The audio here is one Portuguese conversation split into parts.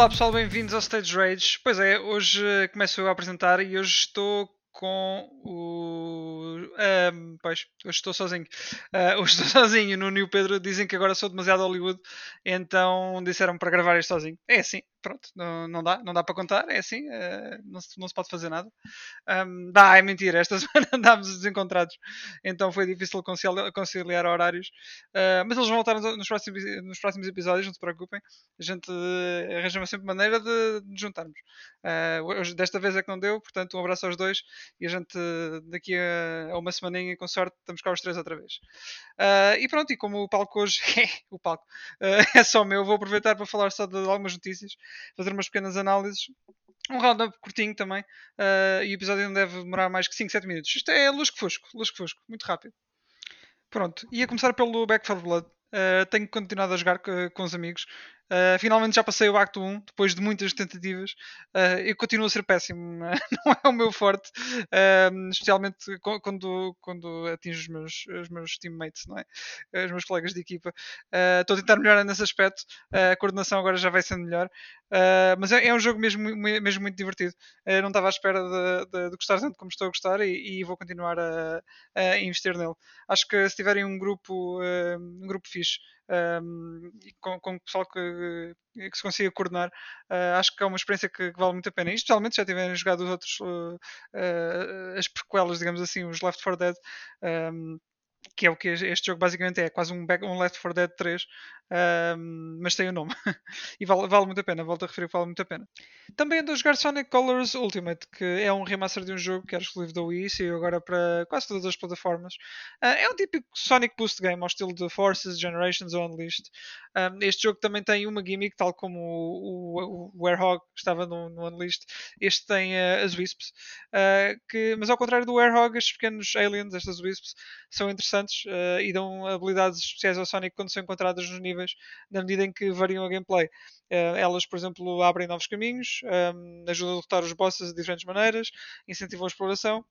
Olá pessoal, bem-vindos ao Stage Rage. Pois é, hoje eh, começo eu a apresentar e hoje estou com o. Um, pois, hoje estou sozinho. Uh, hoje estou sozinho. No New Pedro dizem que agora sou demasiado Hollywood, então disseram para gravar isto sozinho. É assim, pronto, não, não dá, não dá para contar, é assim, uh, não, se, não se pode fazer nada. Um, dá, é mentira, esta semana andámos desencontrados, então foi difícil conciliar, conciliar horários, uh, mas eles vão voltar nos próximos, nos próximos episódios, não se preocupem, a gente uh, arranja sempre maneira de, de juntarmos. Hoje, desta vez é que não deu, portanto, um abraço aos dois e a gente daqui a, a uma semaninha, com sorte, estamos cá os três outra vez. e pronto, e como o palco hoje é o palco, é só meu, vou aproveitar para falar só de algumas notícias fazer umas pequenas análises. Um roundup curtinho também. Uh, e o episódio não deve demorar mais que 5, 7 minutos. Isto é luz que fosco, luz que fosco, muito rápido. Pronto, ia começar pelo Back 4 Blood. Uh, tenho continuado a jogar com, com os amigos. Uh, finalmente já passei o acto 1, depois de muitas tentativas. Uh, eu continuo a ser péssimo, não é o meu forte, uh, especialmente quando, quando atingo os meus, os meus teammates, não é? os meus colegas de equipa. Estou a tentar melhorar nesse aspecto, a coordenação agora já vai sendo melhor, mas é, é, um jogo mesmo, mesmo muito divertido. não estava à espera de, de, de, gostar tanto como estou a gostar e, e vou continuar a, a, investir nele. Acho que se tiverem um grupo, um grupo fixe com, com o pessoal que, que se consiga coordenar, uh, acho que é uma experiência que, que, vale muito a pena. E especialmente se já tiverem jogado os outros, uh, uh, as prequelas, digamos assim, os Left 4 Dead. Um, que é o que este jogo basicamente é, quase um, back, um Left 4 Dead 3, um, mas tem o nome. e vale, vale, muito a pena, volto a referir que vale muito a pena. Também ando a jogar Sonic Colors Ultimate, que é um remaster de um jogo que era exclusivo da Wii, e agora para quase todas as plataformas. Uh, é um típico Sonic Boost game, ao estilo de Forces, Generations ou Unleashed. Um, este jogo também tem uma gimmick, tal como o, o, o estava no, no, Unleashed. Este tem uh, as Wisps, uh, que, mas ao contrário do Werehog, estes pequenos aliens, estas Wisps, são interessantes e dão habilidades especiais ao Sonic quando são encontradas nos níveis na medida em que variam a gameplay. Uh, elas, por exemplo, abrem novos caminhos, um, ajudam a derrotar os bosses de diferentes maneiras, incentivam a exploração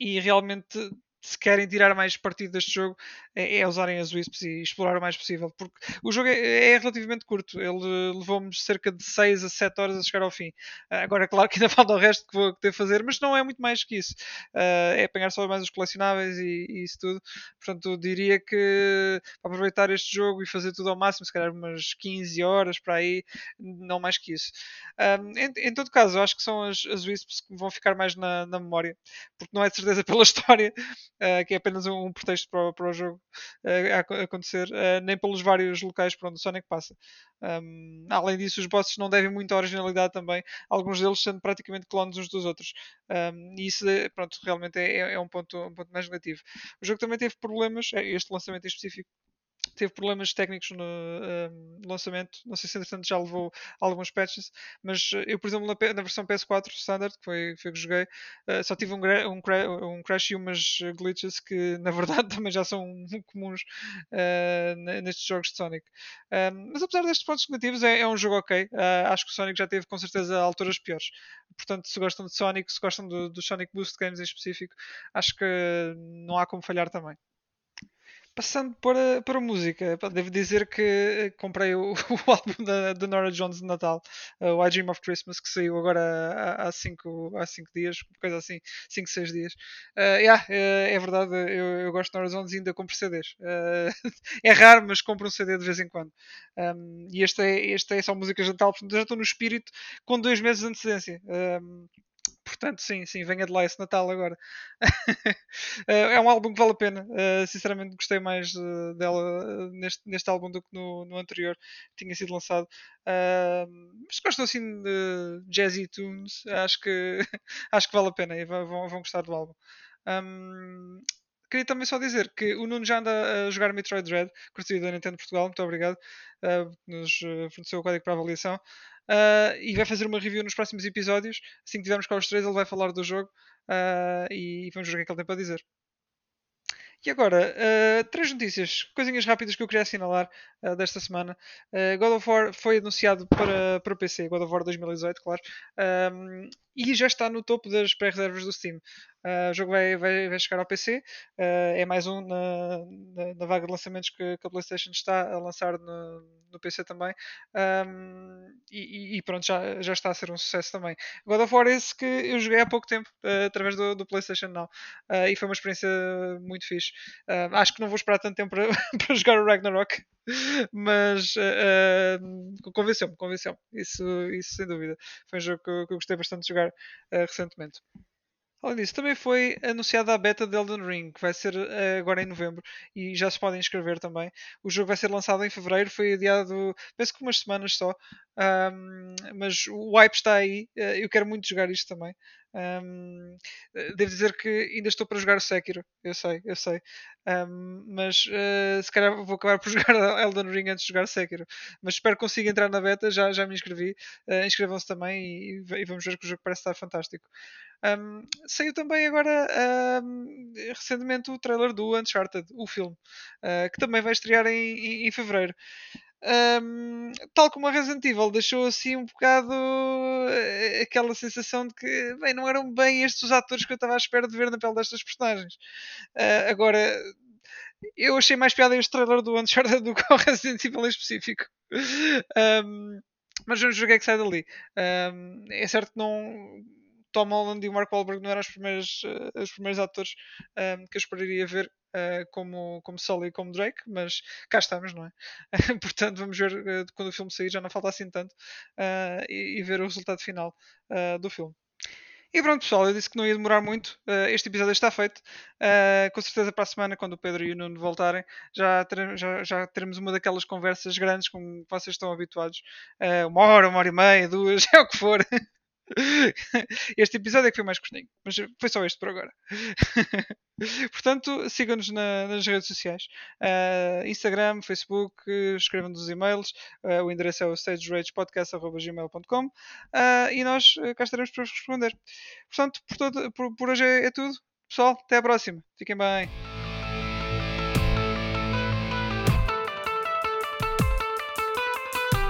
e realmente se querem tirar mais partido deste jogo, é, é usarem as Wisps e explorar o mais possível. Porque o jogo é, é relativamente curto. Ele levou-me cerca de 6 a 7 horas a chegar ao fim. Uh, agora, claro que ainda falta o resto que vou ter a fazer, mas não é muito mais que isso. Uh, é apanhar só mais os colecionáveis e, e, isso tudo. Portanto, eu diria que para aproveitar este jogo e fazer tudo ao máximo, se calhar umas 15 horas para aí, não mais que isso. Um, em, em, todo caso, eu acho que são as, as Wisps que vão ficar mais na, na memória, porque não é de certeza pela história, uh, que é apenas um, um pretexto para, para, o jogo uh, acontecer, uh, nem pelos vários locais por onde o Sonic passa. Um, além disso, os bosses não devem muita originalidade também, alguns deles sendo praticamente clones uns dos outros. Um, e isso, pronto, realmente é, é, é um, ponto, um ponto mais negativo. O jogo também teve problemas, este lançamento em específico teve problemas técnicos no uh, lançamento. Não sei se entretanto já levou alguns patches, mas eh, eu, por exemplo, na, na versão PS4 Standard, que foi, foi que joguei, uh, só tive um, um, um, crash e umas glitches que na verdade também já são comuns uh, nestes jogos de Sonic. mas apesar destes pontos negativos, é, é um jogo ok. acho que o Sonic já teve com certeza alturas piores. Portanto, se gostam de Sonic, se gostam do, do Sonic Boost Games em específico, acho que não há como falhar também. Passando para, para música, devo dizer que eh, comprei o, o álbum da, da, Nora Jones de Natal, uh, o I Dream of Christmas, que saiu agora há 5 há cinco dias, coisa assim, 5, 6 dias. Uh, yeah, é verdade, eu, eu gosto de Nora Jones e ainda compro CDs. Uh, é raro, mas compro um CD de vez em quando. Um, e este é, este é só músicas de Natal, portanto já estou no espírito com dois meses de antecedência. Um, Portanto, sim, sim, venha de lá esse Natal agora. Eh, é um álbum que vale a pena. Uh, sinceramente, gostei mais uh, dela neste, neste álbum do que no, no anterior que tinha sido lançado. mas gosto assim de jazzy tunes. Acho que, acho que vale a pena e vão, vão gostar do álbum. Um, queria também só dizer que o Nuno já anda a jogar Metroid Dread, curtido da Nintendo Portugal, muito obrigado, uh, nos forneceu o código para avaliação. Uh, e vai fazer uma review nos próximos episódios. Assim que tivermos cá os três, ele vai falar do jogo uh, e vamos ver o que é que ele tem para dizer. E agora, uh, três notícias, coisinhas rápidas que eu queria assinalar uh, desta semana. Uh, God of War foi anunciado para, para PC, God of War 2018, claro, um, e já está no topo das pré-reservas do Steam. o jogo vai, vai, vai, chegar ao PC, é mais um na, na, na, vaga de lançamentos que, que, a PlayStation está a lançar no, no PC também. Um, e, e, pronto, já, já está a ser um sucesso também. God of War é esse que eu joguei há pouco tempo, através do, do PlayStation Now, e foi uma experiência muito fixe. Uh, acho que não vou esperar tanto tempo para, para jogar o Ragnarok, mas uh, convenceu-me, convenceu-me. Isso, isso sem dúvida. Foi um jogo que eu, que eu gostei bastante de jogar recentemente. Além disso, também foi anunciada a beta de Elden Ring, que vai ser uh, agora em novembro e já se podem inscrever também. O jogo vai ser lançado em fevereiro, foi adiado, penso que umas semanas só, um, mas o hype está aí. Uh, eu quero muito jogar isto também. Um, devo dizer que ainda estou para jogar Sekiro, eu sei, eu sei. Um, mas uh, se calhar vou acabar por jogar Elden Ring antes de jogar Sekiro. Mas espero que consiga entrar na beta, já, já me inscrevi. Uh, Inscrevam-se também e, e, vamos ver que o jogo parece estar fantástico. Um, saiu também agora um, recentemente o trailer do Uncharted, o filme, uh, que também vai estrear em, em, em fevereiro. Um, tal como a Resident Evil deixou assim um bocado uh, aquela sensação de que bem, não eram bem estes os atores que eu estava à espera de ver na pele destas personagens. Uh, agora, eu achei mais piada este trailer do Uncharted do que o Resident Evil em específico. Um, mas vamos ver o que é que sai dali. Um, é certo que não Tom Holland e o Mark Wahlberg não eram os primeiros, uh, os primeiros atores um, ehm, que eu esperaria ver uh, como, como Sully e como Drake, mas cá estamos, não é? Portanto, vamos ver uh, quando o filme sair, já não falta assim tanto, e, e, ver o resultado final do filme. E pronto, pessoal, eu disse que não ia demorar muito. Uh, este episódio está feito. Uh, com certeza, para a semana, quando o Pedro e o Nuno voltarem, já teremos, já, já teremos uma daquelas conversas grandes como vocês estão habituados. Uh, uma hora, uma hora e meia, duas, é o que for. Este episódio é que foi mais curtinho, mas foi só este por agora. Portanto, sigam-nos na, nas redes sociais: uh, Instagram, Facebook, escrevam-nos os e-mails. Uh, o endereço é o stageragepodcast.gmail.com uh, e nós cá estaremos para responder. Portanto, por, todo, por, por hoje é, é tudo. Pessoal, até à próxima. Fiquem bem.